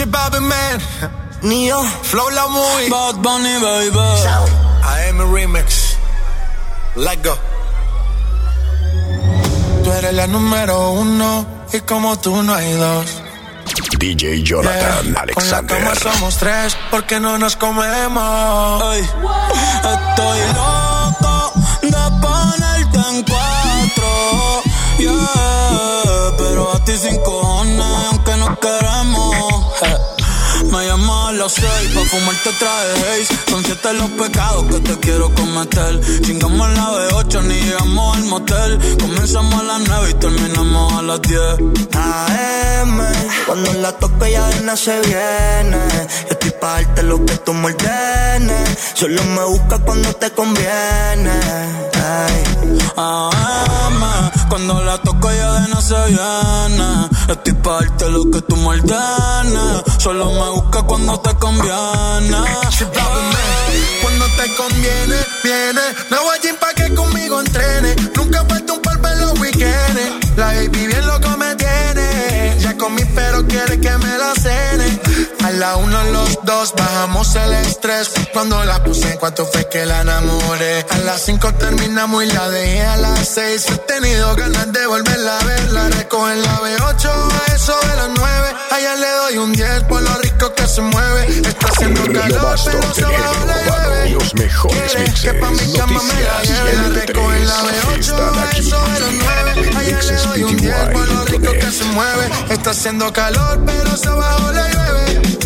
J Balvin, man. Neo, Flow La Movie. Bad Bunny, baby. AM Remix. Let go. Tú eres la número uno y como tú no hay dos. DJ Jonathan Yeah. Alexander. Con la cama somos tres porque no nos comemos. Ey, estoy loco de ponerte en cuatro. Yeah, pero a ti sin cojones, aunque no queremos. Me llamas a las seis pa' fumarte traje haze Son siete los pecados que te quiero cometer Chingamos a la B8 ni llegamos al motel Comenzamos a las nueve y terminamos a las 10 AM, cuando la toco ya de se viene. Yo estoy pa' darte lo que tú me ordenes. Solo me buscas cuando te conviene. Ay. AM, cuando la toco ya de no se viene. Estoy pa' darte lo que tú me ordenes. Solo me busca cuando te conviene. Cuando te conviene, viene. No voy a pa' que conmigo entrene. Nunca falta un par en los weekends. La baby bien loco me tiene. Ya comí, pero quiere que me la cene. A la uno, los dos, bajamos el estrés. Cuando la puse, en cuanto fue que la enamoré. A las cinco terminamos y la dejé a las seis. He tenido ganas de volverla a ver. La recojo en la B8, a eso de las nueve. Allá le doy un 10 por lo rico que se mueve. Está haciendo calor, pero se Tenero, bajo la llueve. los mejores mixes, que pa' mi cama me la lleve. La recojo en la MP3 B8, están a eso de las nueve. Allá le doy un 10 por lo rico que se mueve. Está haciendo calor, pero se bajo la llueve.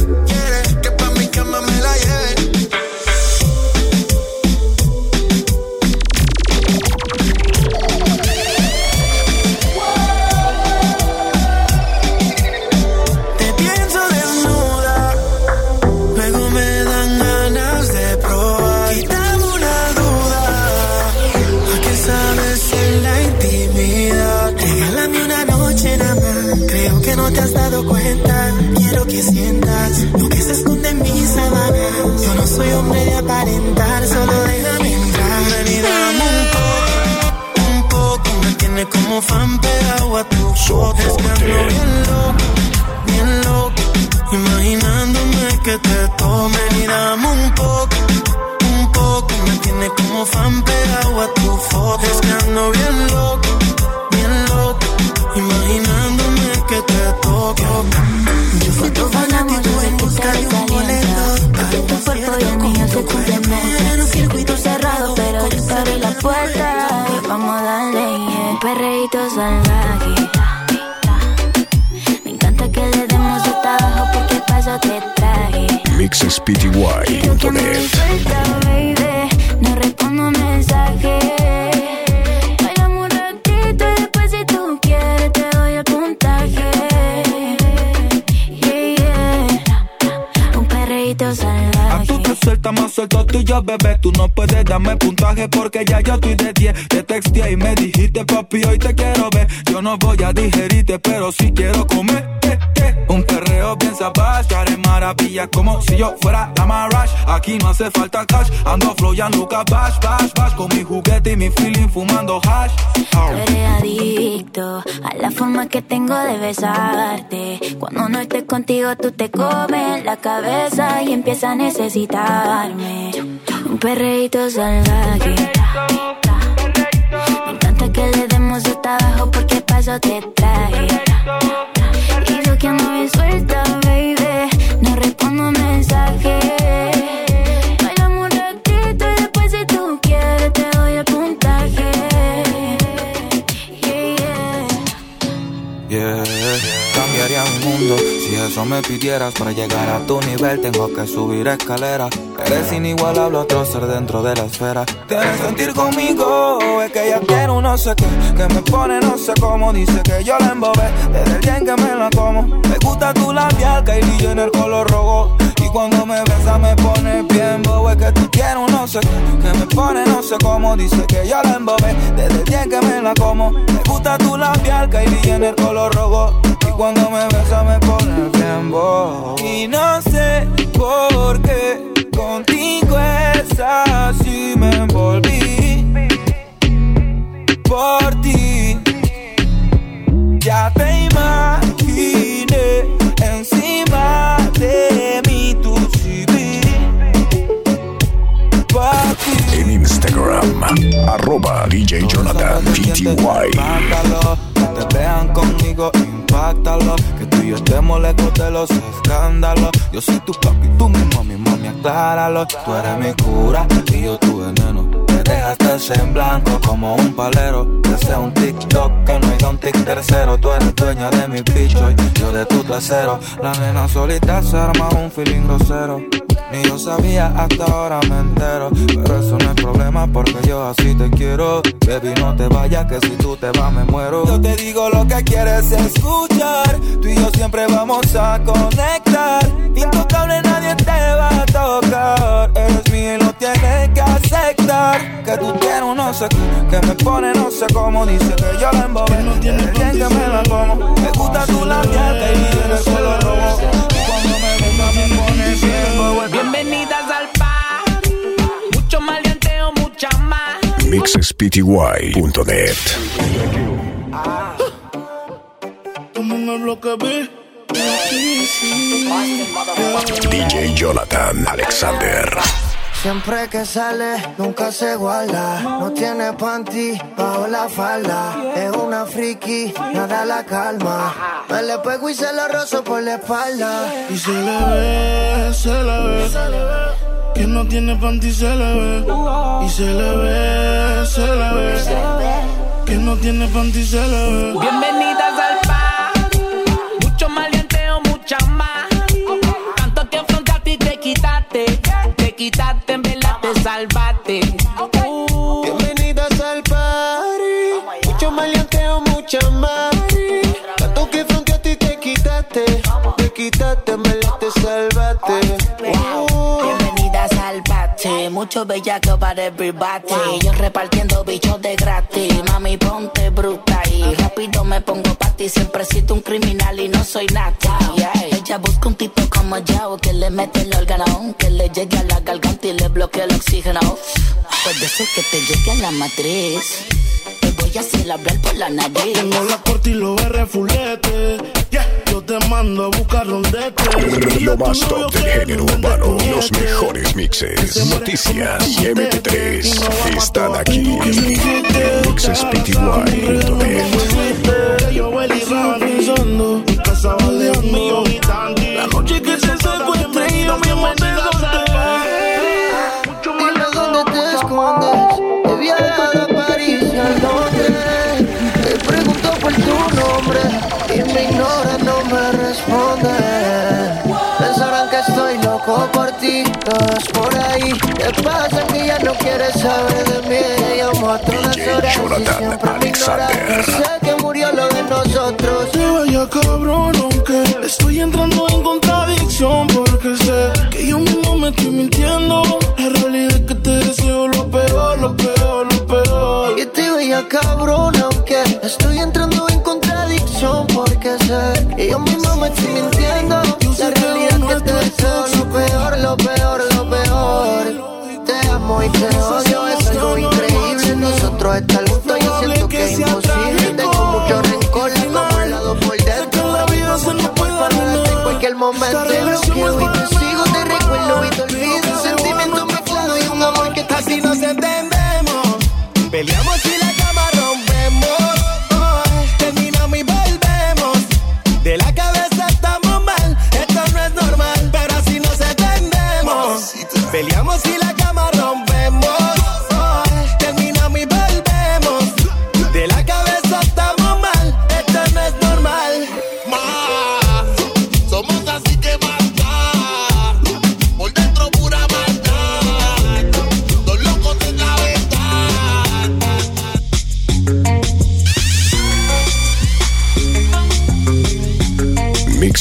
Como fan pegado a tu foto. Es que ando bien loco bien loco, imaginándome que te tomen y dame un poco, un poco, me tiene como fan pegado a tu foto. Es que ando bien loco, bien loco, imaginándome que te toco. Yo fui tu fanático en busca de un boleto. Tu cuerpo y el mío se complementan. Salvaje. Me encanta que le demos hasta abajo porque paso te traje. Mixespty.net. tú te suelta más suelto tú y yo, bebé. Tú no puedes darme puntaje porque ya yo estoy de 10. Te texté y me dijiste, papi, hoy te quiero ver. Yo no voy a digerirte, pero sí quiero comer. Eh, eh. Un perreo bien salvaje, haré maravillas como si yo fuera la Marash. Aquí no hace falta cash, ando flow ya bash, bash. Con mi juguete y mi feeling fumando hash. Tú eres adicto a la forma que tengo de besarte. Cuando no estés contigo, tú te comes la cabeza y empiezas a necesitarme. Un perreíto salvaje. Me encanta que le demos hasta abajo porque paso te traje. Y yo que ando bien suelta, baby. No respondo mensajes. Un. Yeah. Cambiaría mi mundo si eso me pidieras para llegar a tu nivel. Tengo que subir escaleras. Eres inigualable, otro ser dentro de la esfera. Tienes sentir conmigo, es que ella tiene un no sé qué. Que me pone no sé cómo, dice que yo la embobé. Desde el día en que me la como. Me gusta tu labial, Kylie en el color rojo. Cuando me besa me pone bien bobo. Es que tú tienes un no sé. Que me pone no sé cómo, dice que yo la embobé. Desde el día en que me la como. Me gusta tu labial, Kylie en el color rojo. Y cuando me besa me pone bien bobo. Y no sé por qué contigo es así me envolví por ti. Ya te Instagram, arroba DJ Jonathan Que te vean conmigo, impactalo. Que tú y yo estemos lejos de los escándalos. Yo soy tu papi, tú mi mami, mami, acláralo. Tú eres mi cura y yo tu veneno Dejaste en blanco como un palero. Deseo un TikTok que no hay un tic tercero. Tú eres dueña de mi bicho y yo de tu trasero. La nena solita se arma un feeling grosero. Ni yo sabía, hasta ahora me entero. Pero eso no es problema porque yo así te quiero. Baby, no te vayas, que si tú te vas me muero. Yo te digo lo que quieres escuchar. Tú y yo siempre vamos a conectar. Intocable, nadie te va a tocar. Eres mío y lo tienes que aceptar. Que tú tienes un no sé que me pone no sé cómo. Dice que yo la embobé. No tiene bien que me la como. Me gusta tu labial, que eres solo robo. Cuando me gusta me pone ciego. Bienvenidas al par. Mucho maleanteo, mucha más. mixespty.net Como en el bloque B. DJ Jonathan Alexander. Siempre que sale, nunca se guarda. No tiene panty bajo la falda. Es una friki, nada la calma. Me le pego y se lo rozo por la espalda. Y se le ve, se le ve. Que no tiene panty se le ve. Y se le ve, se le ve. Que no tiene panty se le ve. Bienvenidas quitaste, me la te salvaste. Uh. Bienvenidas al bate, mucho bellaco para everybody. Yo repartiendo bichos de gratis, mami ponte bruta y rápido me pongo pa' ti. Siempre he sido un criminal y no soy nada. Ella busca un tipo como yo que le mete el órgano, que le llegue a la garganta y le bloquee el oxígeno. Puede ser que te llegue a la matriz. Voy a hacer hablar por la nariz. Tengo la corte y los R fulete. Yeah. Yo te mando a buscar donde te. Lo más top del género urbano, los mejores mixes, noticias y MP3 están aquí mixespty.net. Yo voy pensando, mi casa baleando. La noche que se secuestre y yo mismo quieres saber de mí? Llamo a todas horas y Jonathan siempre me ignora. Alexander. Sé que murió lo de nosotros. Te vaya cabrón, aunque estoy entrando en contradicción porque sé que yo mismo me estoy mintiendo. La realidad es que te deseo lo peor, lo peor, lo peor. Y te veía cabrón, aunque estoy entrando en contradicción porque sé que yo mismo me estoy mintiendo. La realidad es que te deseo lo peor, lo peor. Amo y te odio, es algo increíble. Nosotros estar juntos, yo siento que es imposible. Tengo mucho rencor, como un lado por dentro. la vida se nos puede Para darte en cualquier momento. Lo hoy es te sigo, te recuerdo y te olvido. Un sentimiento mezclado y un amor que está Así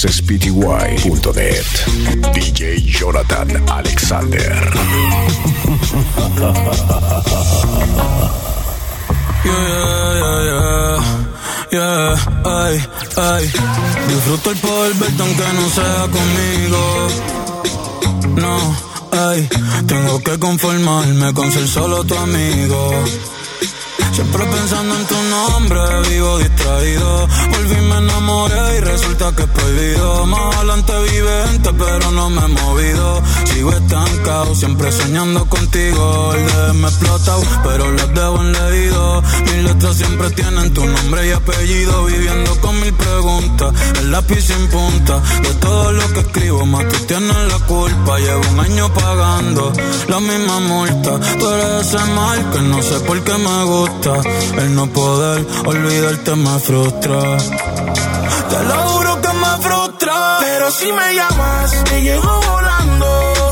mixespty.net DJ Jonathan Alexander. Yeah, yeah, yeah, ay, ay. Disfruto el poder aunque no sea conmigo. No, ay, tengo que conformarme con ser solo tu amigo. Siempre pensando en tu nombre, vivo distraído. Volví, me enamoré y resulta que es prohibido. Más adelante vivente, pero no me he movido. Sigo estancado, siempre soñando contigo. El de me pero los debo en leído. Mis letras siempre tienen tu nombre y apellido. Viviendo con mil preguntas, el lápiz sin punta. De todo lo que escribo, más tú tienes la culpa. Llevo un año pagando la misma multa. Tú eres ese mal que no sé por qué me gusta. El no poder olvidarte me. Te lo que me frustra. Pero si me llamas, te llego volando.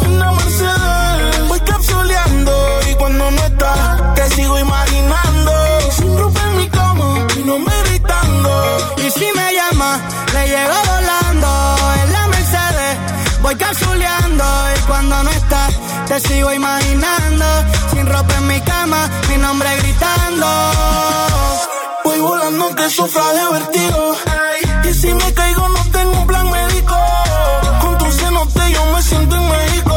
Una Mercedes, voy capsuleando. Y cuando no estás, te sigo imaginando. Sin ropa en mi cama, mi nombre gritando. Y si me llamas, le llego volando. En la Mercedes, voy capsuleando. Y cuando no estás, te sigo imaginando. Sin ropa en mi cama, mi nombre gritando. Volando que sufra de vertigo. Y si me caigo, no tengo un plan médico. Con tu cenote yo me siento en México.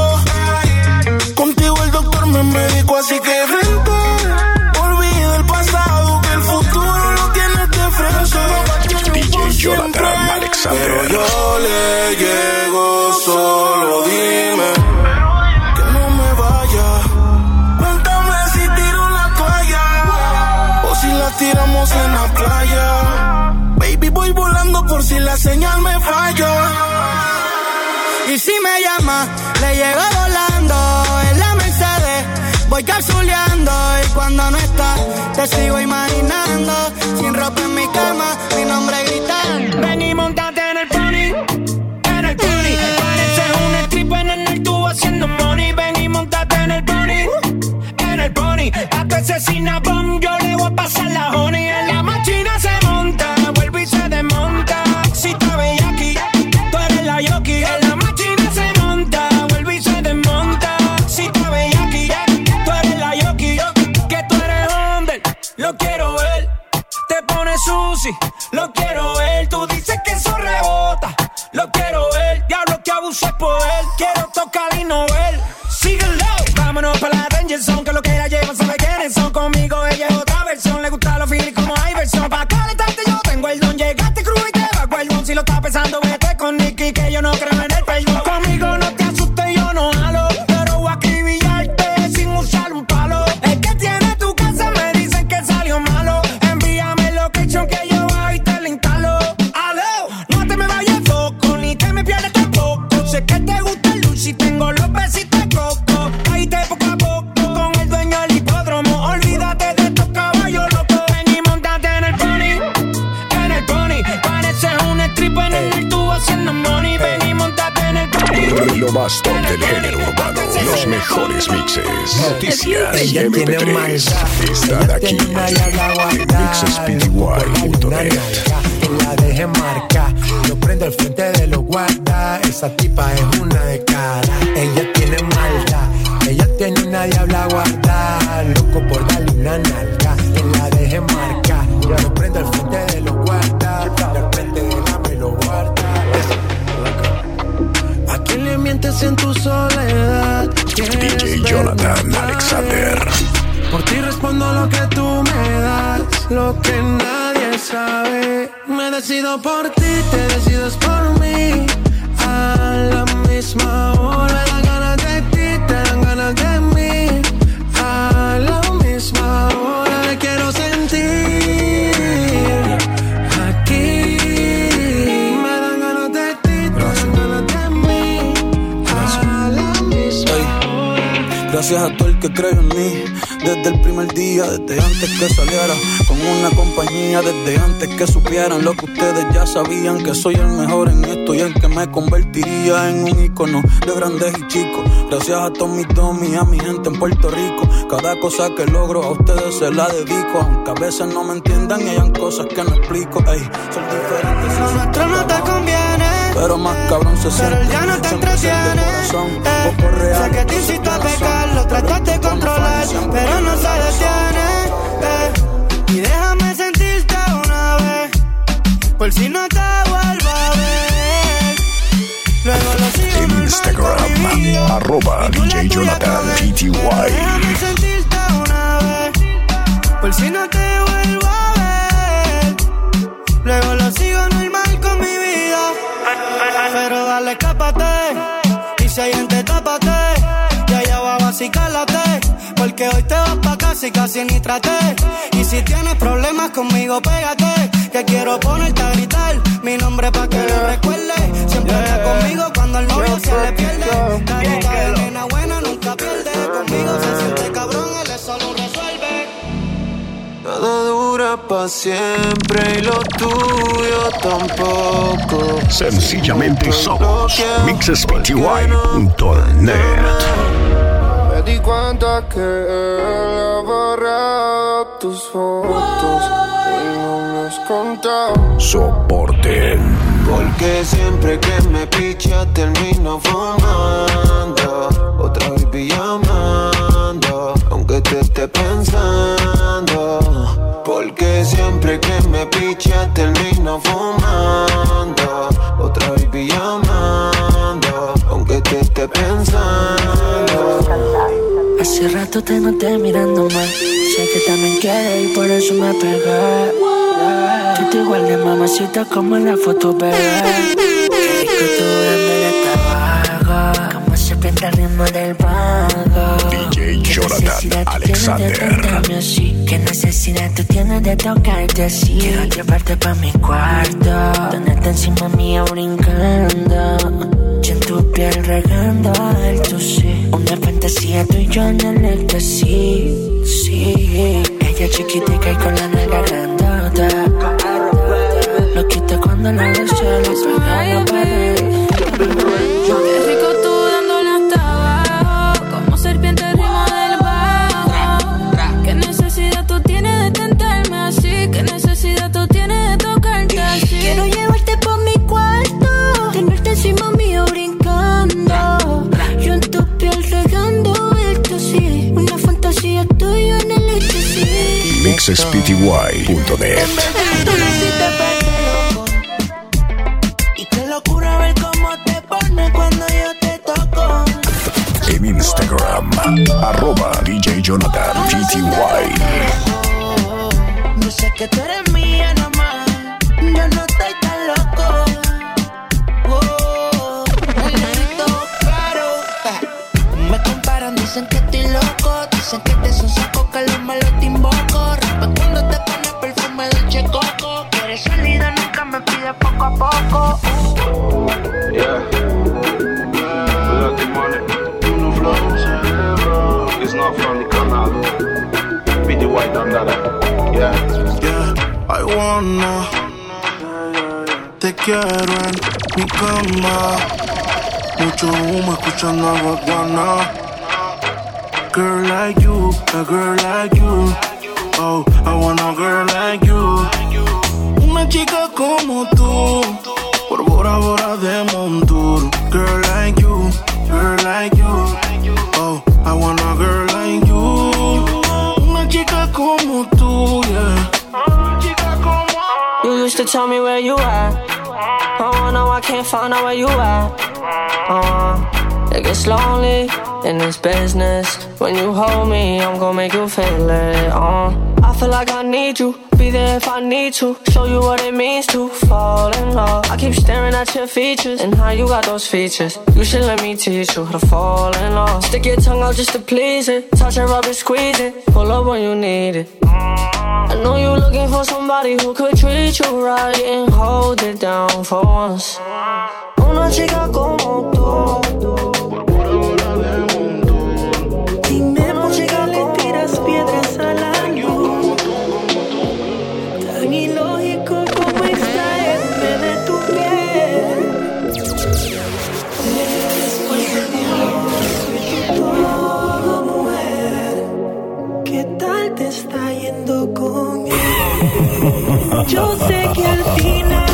Contigo el doctor me médico, así que vente. Olvida el pasado, que el futuro lo tienes de frente. DJ Jonathan Alexander. Pero yo le llego, solo dime que no me vaya. Cuéntame si tiro la toalla o si la tiramos en Baby, voy volando por si la señal me falla. Y si me llama, le llego volando en la Mercedes. Voy capsuleando y cuando no está, te sigo imaginando. Sin ropa en mi cama, mi nombre gritando. Ven y montate en el pony, en el pony. Pareces un stripper en el tubo haciendo money. Ven y montate en el pony, en el pony. A tu asesina bomb yo le voy a pasar la honey. En la noticias y Ella tiene MP3 maldad. están Ella aquí tiene una llave en guardada. mixespty.net. Que la deje marcar. Yo prendo el frente de los guardas. Esa tipa es una de cara. Ella tiene maldad. Ella tiene una diabla guardada. Loco por darle una nalga. Que la deje marcar. Yo prendo el frente de los guardas. Al frente de la me lo guarda. ¿A quién le mientes en tu soledad? DJ Jonathan Alexander. Por ti respondo lo que tú me das, lo que nadie sabe. Me decido por ti, te decides por mí. A la misma hora, Gracias a todo el que creyó en mí desde el primer día, desde antes que saliera con una compañía, desde antes que supieran lo que ustedes ya sabían, que soy el mejor en esto y el que me convertiría en un icono de grandes y chicos. Gracias a mis domis, a mi gente en Puerto Rico, cada cosa que logro a ustedes se la dedico, aunque a veces no me entiendan y hayan cosas que no explico. Ey, ser diferente conviene. Pero más cabrón se Pero siente. él ya no te entretiene. Eh, poco real, sé que te incito a pecar, lo tratas de controlar, pero no se detiene. eh. Y déjame sentirte una vez, por si no te vuelvo a ver. Luego lo sigo En Instagram, arroba DJ Jonathan. Déjame sentirte una vez, por si no te vuelvo a ver. Luego lo sigo vida. Pero dale, escápate. Y si hay gente, tápate. y cálate. Porque hoy te vas pa' casa y casi ni traté. Y si tienes problemas conmigo, pégate. Que quiero ponerte a gritar mi nombre pa' que lo recuerde. Siempre está conmigo cuando el novio se le pierde. Carita de nena buena nunca pierde. Conmigo se siente cabrón, él es solo. Nada dura pa' siempre y lo tuyo tampoco. Sencillamente somos mixespty.net. Me di cuenta que él ha borrado tus fotos y no me has contado. Soporten. Porque siempre que me picha termino fumando rato te noté mirándome. Sé que también quieres y por eso me pegué. Tú te igual de mamacita como en la foto, bebé. Qué rico tú dándole tabaco. Como se pinta el ritmo del vago. DJ Jonathan Alexander. ¿Qué necesidad tú tienes de tocarte así? Quiero llevarte pa' mi cuarto. Tenerte encima mía brincando. Piel regando el tu sí. Una fantasía tú y yo en el éxtasis. Sí. Ella chiquitica y con la nalga grandota. Lo quita cuando la beso, toco. En Instagram, arroba DJ Jonathan PTY. Yo sé que tú eres mía escuchando a Guaguana. Girl like you, a girl like you. Oh, I want a girl like you. Una chica como tú. Por Bora Bora de Montur. Girl like you, girl like you. Oh, I want a girl like you. Una chica como tú, yeah. You used to tell me where you at. Oh, now I can't find out where you at. Uh, it gets lonely in this business. When you hold me, I'm gonna make you feel it. Uh, I feel like I need you. Be there if I need to. Show you what it means to fall in love. I keep staring at your features and how you got those features. You should let me teach you how to fall in love. Stick your tongue out just to please it. Touch and rub it, squeeze it. Pull up when you need it. I know you're looking for somebody who could treat you right and hold it down for once. Una chica como tú. Yo sé que al final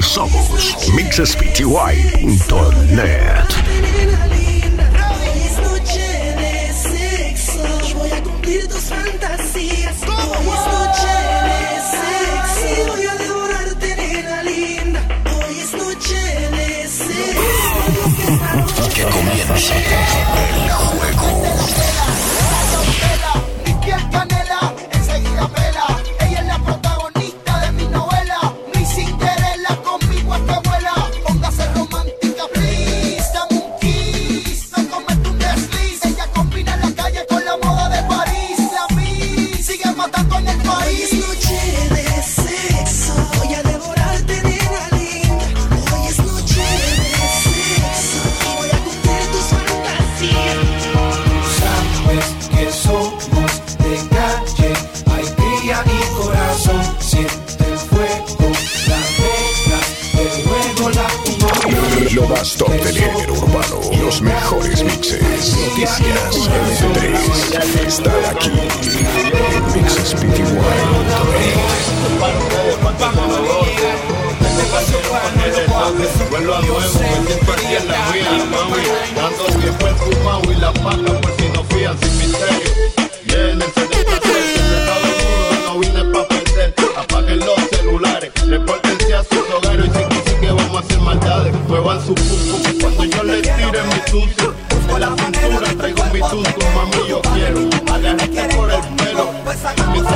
somos mixespty.net.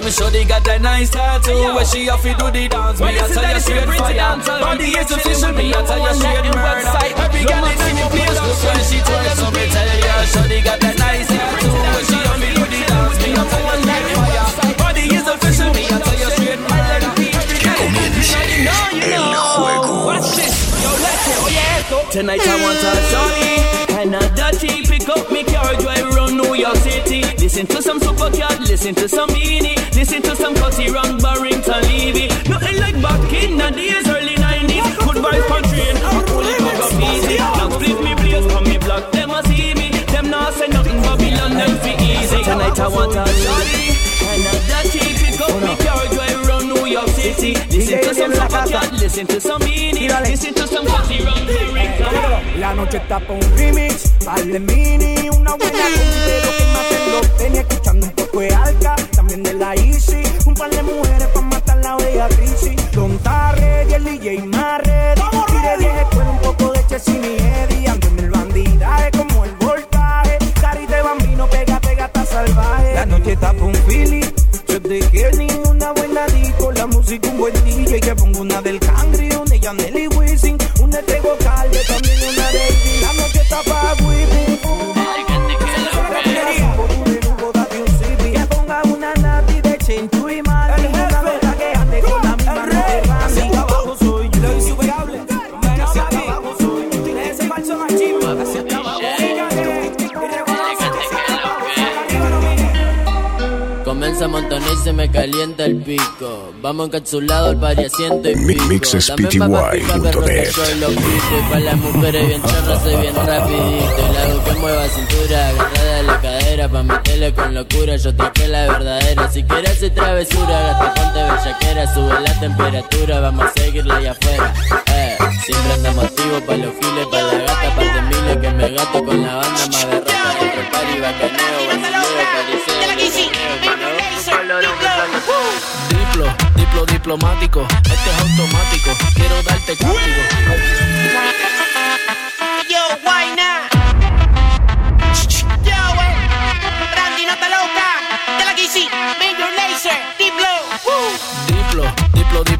them sure they got that nice tattoo. Hey, Where she off, do the dance. Well, me, I tell you straight fire. Body is official, me, I tell you straight website. Every girl in any place looks when she twerks. So me tell you, sure they got that nice tattoo. Where she off, do the dance. Me, I tell you straight fire. Body is official, me, I tell you straight fire. El juego. Watch this. Yo, let's go. Oh, yeah. Tonight I want a shorty. Kinda dirty. Pick up me car, drive around. New York City. Listen to some super cat, listen to some meanie, listen to some cutty round Barrington Levy. Nothing like back in the days, early 90s. Good vibes for train, but only cook a easy. Now split me blaze, come me block, them a see me. Them not say nothing, Babylon, them feel easy. Tonight I want a jolly, and a dirty, pick up me carry. York City. Listen to some super cat, listen to some beanie, listen to some run Barrington La noche está pa' un remix, par de mini, una buena pero que maten los tenis, escuchando un poco de alca, también de la Easy, un par de mujeres pa' matar la bella crisis, Don Tarre y el DJ Marre, tire vieja escuela, un poco de Chessy y Eddie, ando en el bandidaje como buen DJ, que pongo una del Cangri, calienta el pico. Vamos encapsulados al pari asiento y Mi- pico. mixespty.net. Pa'. Y pa' las mujeres bien chorras soy bien rapidito. Y la hago que mueva cintura, agarrada de la cadera. Pa' meterle con locura, yo traje la verdadera. Si quieres hacer travesura, gata ponte bellaquera. Sube la temperatura, vamos a seguirla allá afuera. Eh, siempre andamos activos pa' los giles, pa' la gata, par de miles que me gato con la banda más berrata. Dentro el party bacaneo, vacileo, Diplo, diplo diplomático, este es automático, quiero darte castigo. Yo, why not? Yo, eh. Randy, no te loca. De la GC,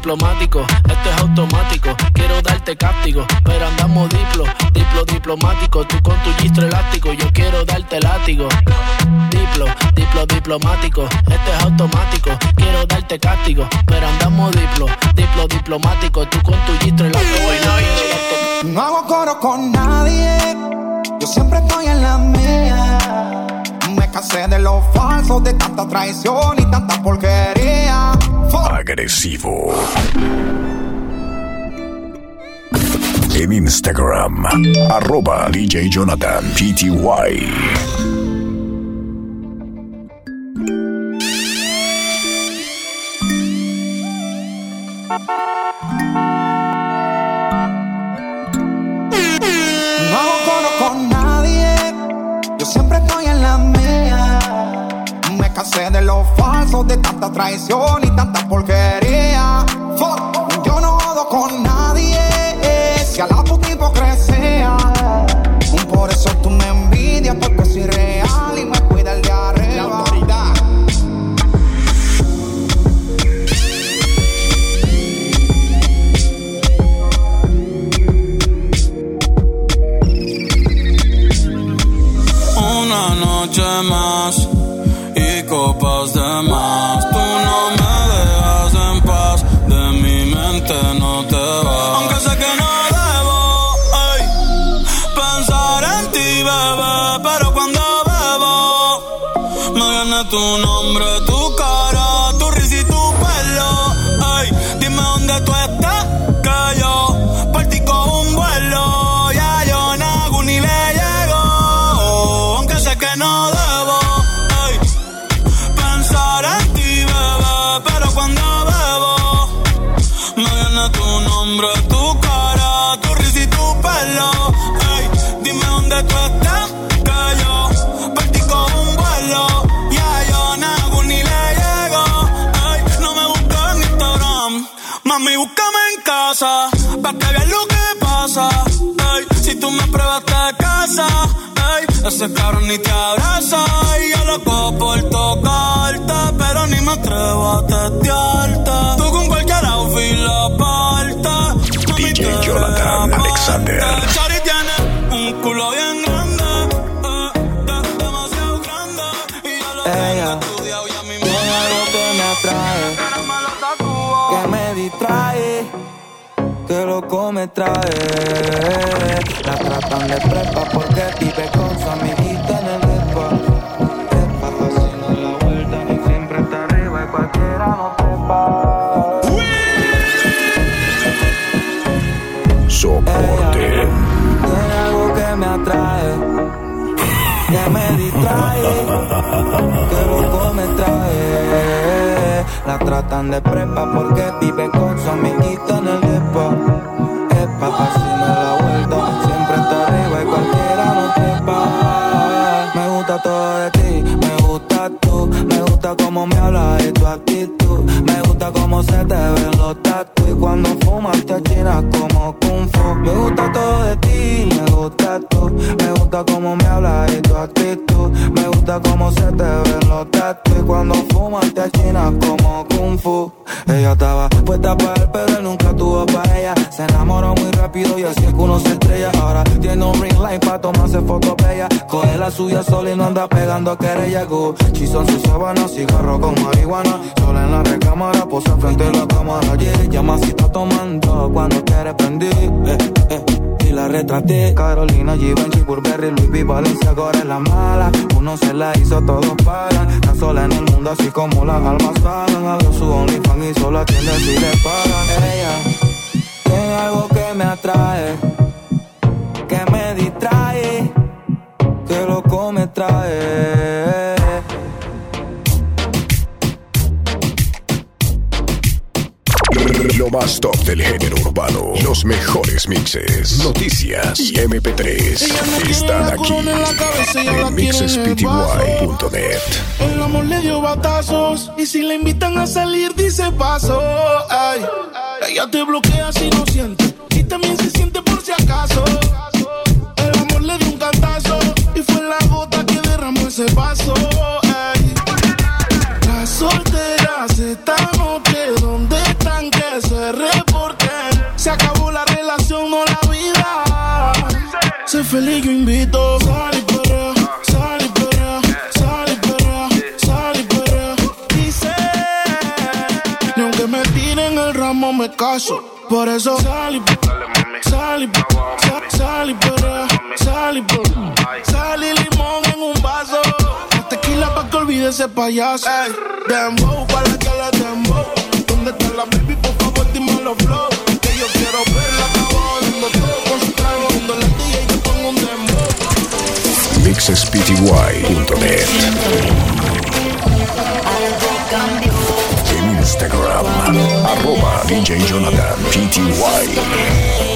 diplomático, este es automático, quiero darte castigo, pero andamos diplo, diplo diplomático, tú con tu gistro elástico, yo quiero darte látigo. Diplo, diplo diplomático, este es automático, quiero darte castigo, pero andamos diplo, diplo diplomático, tú con tu gistro elástico, yo quiero darte No hago coro con nadie, yo siempre estoy en la mía. Me cansé de los falsos, de tanta traición y tanta porquería. Agresivo. En Instagram, arroba DJ Jonathan PTY. Cansé de los falsos, de tanta traición y tanta porquería. Ese cabrón ni te abraza. Y yo loco por tocarte, pero ni me atrevo a testearte. Tú con cualquier outfit la parte. DJ Jonathan Alexander. Chari tiene un culo bien grande, eh, de- demasiado grande. Y yo lo Ella tiene algo que me atrae, que me distrae, que loco me trae. La tratan de prepa porque vive Qué loco me trae. La tratan de prepa porque vive con su amiguita en el depa. Epa, haciendo la vuelta. Siempre está arriba y cualquiera no trepa. Me gusta todo de ti, me gusta tú. Me gusta cómo me hablas y tu actitud. Me gusta cómo se te ven los achinas como kung fu. Me gusta todo de ti, me gusta tú, me gusta cómo me hablas y tu actitud, me gusta cómo se te ven los tatu y cuando fumas te achinas como kung fu. Ella estaba puesta para él, pero él nunca tuvo para ella. Se enamoró muy rápido y así es que uno se estrella. Ahora tiene un ring light para tomarse fotos bella. Coge la suya sola y no anda pegando querella. Gucci son sus sábanas, cigarro con marihuana. Sola en la recámara, posa frente a la cámara. Yeah, llama si está tomando cuando quiere prender. Eh, eh y la retraté. Carolina, Givenchy, Burberry, Luis V, Valencia, ahora la mala. Uno se la hizo, todos pagan. Está sola en el mundo, así como las almas pagan. Abrió su OnlyFans y solo atiende si le pagan. Ella tiene algo que me atrae, que me distrae, que loco me trae. Lo más top del género urbano, los mejores mixes, noticias y MP3 están aquí en mixespty.net. El amor le dio batazos y si le invitan a salir dice paso. Ay, ella te bloquea si no siente y también se siente por si acaso. Ese vaso. Ay, las solteras esta noche, ¿dónde están que se reporten? Se acabó la relación, no la vida. Sé feliz, yo invito. Sal y perrea, sal y perrea, sal y. Dice, ni aunque me tiren el ramo me caso. Por eso sal y perrea, sal y perrea. Sal y. Olvide ese payaso. Ey, dembow, pa' la que le dembow. ¿Dónde está la baby? Por favor, dime los flow. Que yo quiero verla abajo todo con su trago. Cuando la DJ yo pongo un dembow. mixespty.net En Instagram, arroba DJ Jonathan PTY.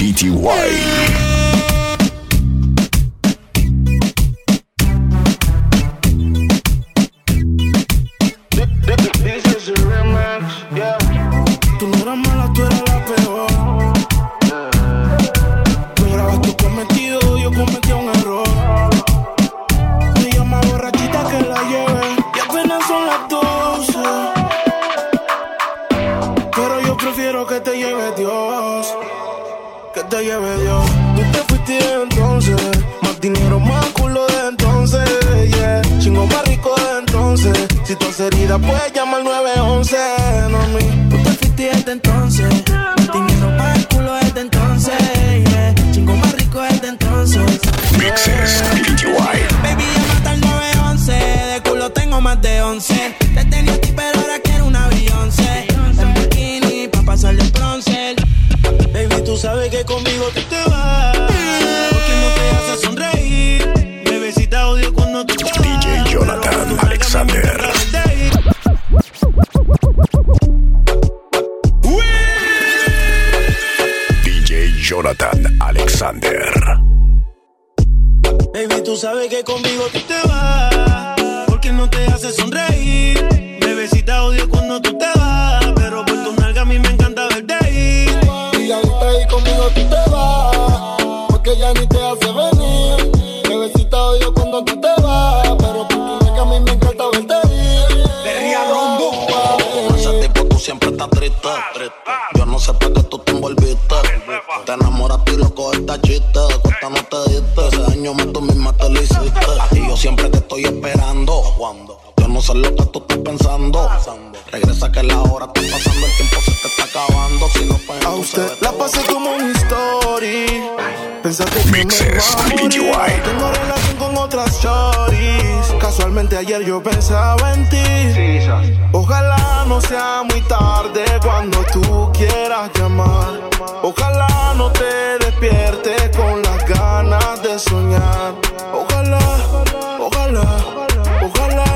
Jonathan Que te lleve Dios. Tú te fuiste entonces. Más dinero, más culo de entonces. Yeah. Chingo más rico de entonces. Si has herida, puedes llamar 911. No mí. Tú te fuiste desde entonces. Más dinero, más culo desde entonces. Yeah. Chingo más rico desde entonces. Mixes PTY. Baby, llama al 911. De culo tengo más de 11. Te tenía Baby, tú sabes que conmigo tú te vas. Chiste. De cuesta no te diste. Ese daño más tú misma te lo hiciste. A ti yo siempre te estoy esperando. Yo no sé lo que tú estás pensando. Regresa que la hora está pasando. El tiempo se te está acabando. Si no pues A usted la pasé como un story. Pensaste que Mixes me iba a morir. Tengo relación con otras choris. Casualmente ayer yo pensaba en ti. Ojalá no sea muy tarde cuando tú quieras llamar. Ojalá no te despiertes soñar. Ojalá, ojalá, ojalá,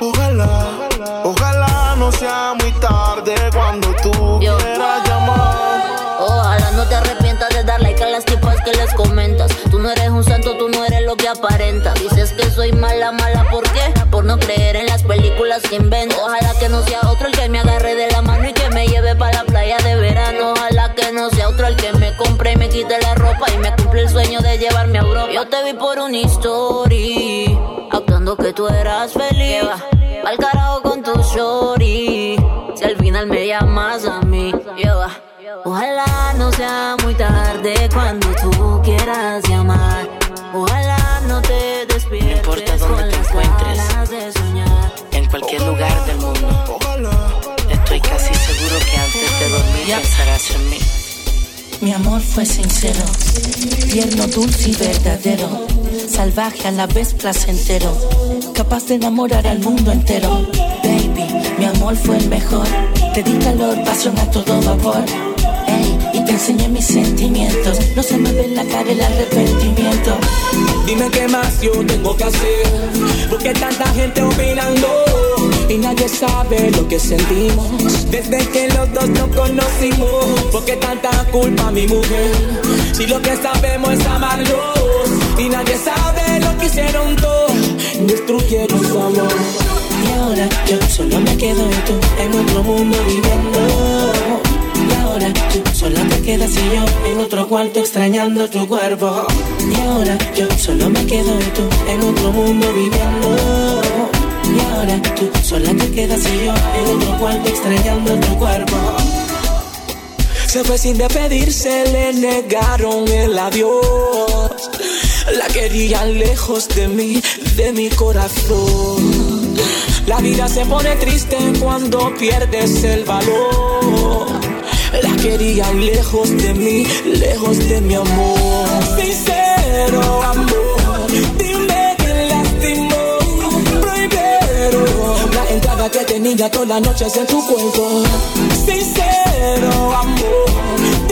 ojalá. Ojalá no sea muy tarde cuando tú quieras llamar. Ojalá no te arrepientas de dar like a las tipas que les comentas. Tú no eres un santo, tú no eres lo que aparenta. Dices que soy mala, mala, ¿por qué? Por no creer en las películas que invento. Ojalá que no sea otro el que me agarre de la mano y que me lleve para la playa de verano. Ojalá que no sea otro el que me compre y me quite la ropa y me cumple el sueño de Europa. Yo te vi por una story, actuando que tú eras feliz. Al carajo con tu shorty. Si al final me llamas a mí, lleva. Ojalá no sea muy tarde cuando tú quieras llamar. Ojalá no te despiertes importa dónde te encuentres. En cualquier lugar del mundo. Estoy casi seguro que antes de dormir pensarás en mí. Mi amor fue sincero, tierno, dulce y verdadero, salvaje a la vez placentero, capaz de enamorar al mundo entero. Baby, mi amor fue el mejor, te di calor, pasión a todo vapor. Ey, y te enseñé mis sentimientos, no se me ve en la cara el arrepentimiento. Dime qué más yo tengo que hacer, porque tanta gente opinando y nadie sabe lo que sentimos desde que los dos nos conocimos. Porque tanta culpa mi mujer, si lo que sabemos es amarnos y nadie sabe lo que hicieron todos, destruyeron su amor. Y ahora yo solo me quedo y tú en otro mundo viviendo. Y ahora tú sola te quedas y yo en otro cuarto extrañando tu cuerpo. Y ahora yo solo me quedo y tú en otro mundo viviendo. Y ahora tú sola te quedas y yo en otro cuarto extrañando tu cuerpo. Se fue sin despedirse, le negaron el adiós. La querían lejos de mí, de mi corazón. La vida se pone triste cuando pierdes el valor. La querían lejos de mí, lejos de mi amor. Sincero amor, dime que tenía todas las noches en tu cuerpo. Sincero amor,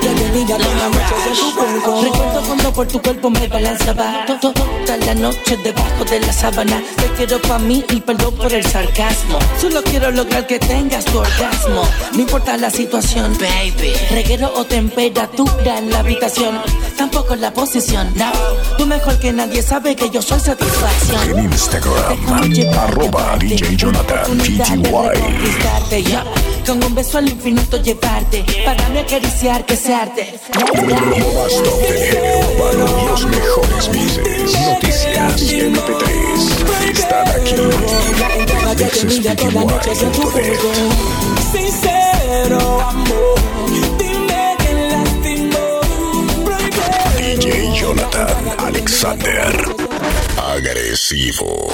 que te diga la noche de tu cuerpo Recuerdo cuando por tu cuerpo me balanzaba to- to- Toda la noche debajo de la sábana. Te quiero pa' mí y perdón por el sarcasmo. Solo quiero lograr que tengas tu orgasmo. No importa la situación, baby. Reguero o temperatura en la habitación. Tampoco la posición, no. Tú mejor que nadie sabe que yo soy satisfacción. En Instagram, arroba DJ Jonathan PTY. Con un beso al infinito llevarte Para mí acariciarte, searte Lo más top del género urbano, los mejores mixes, noticias y MP3 están aquí. Sincero amor, dime que lastimó. DJ Jonathan Alexander. Agresivo.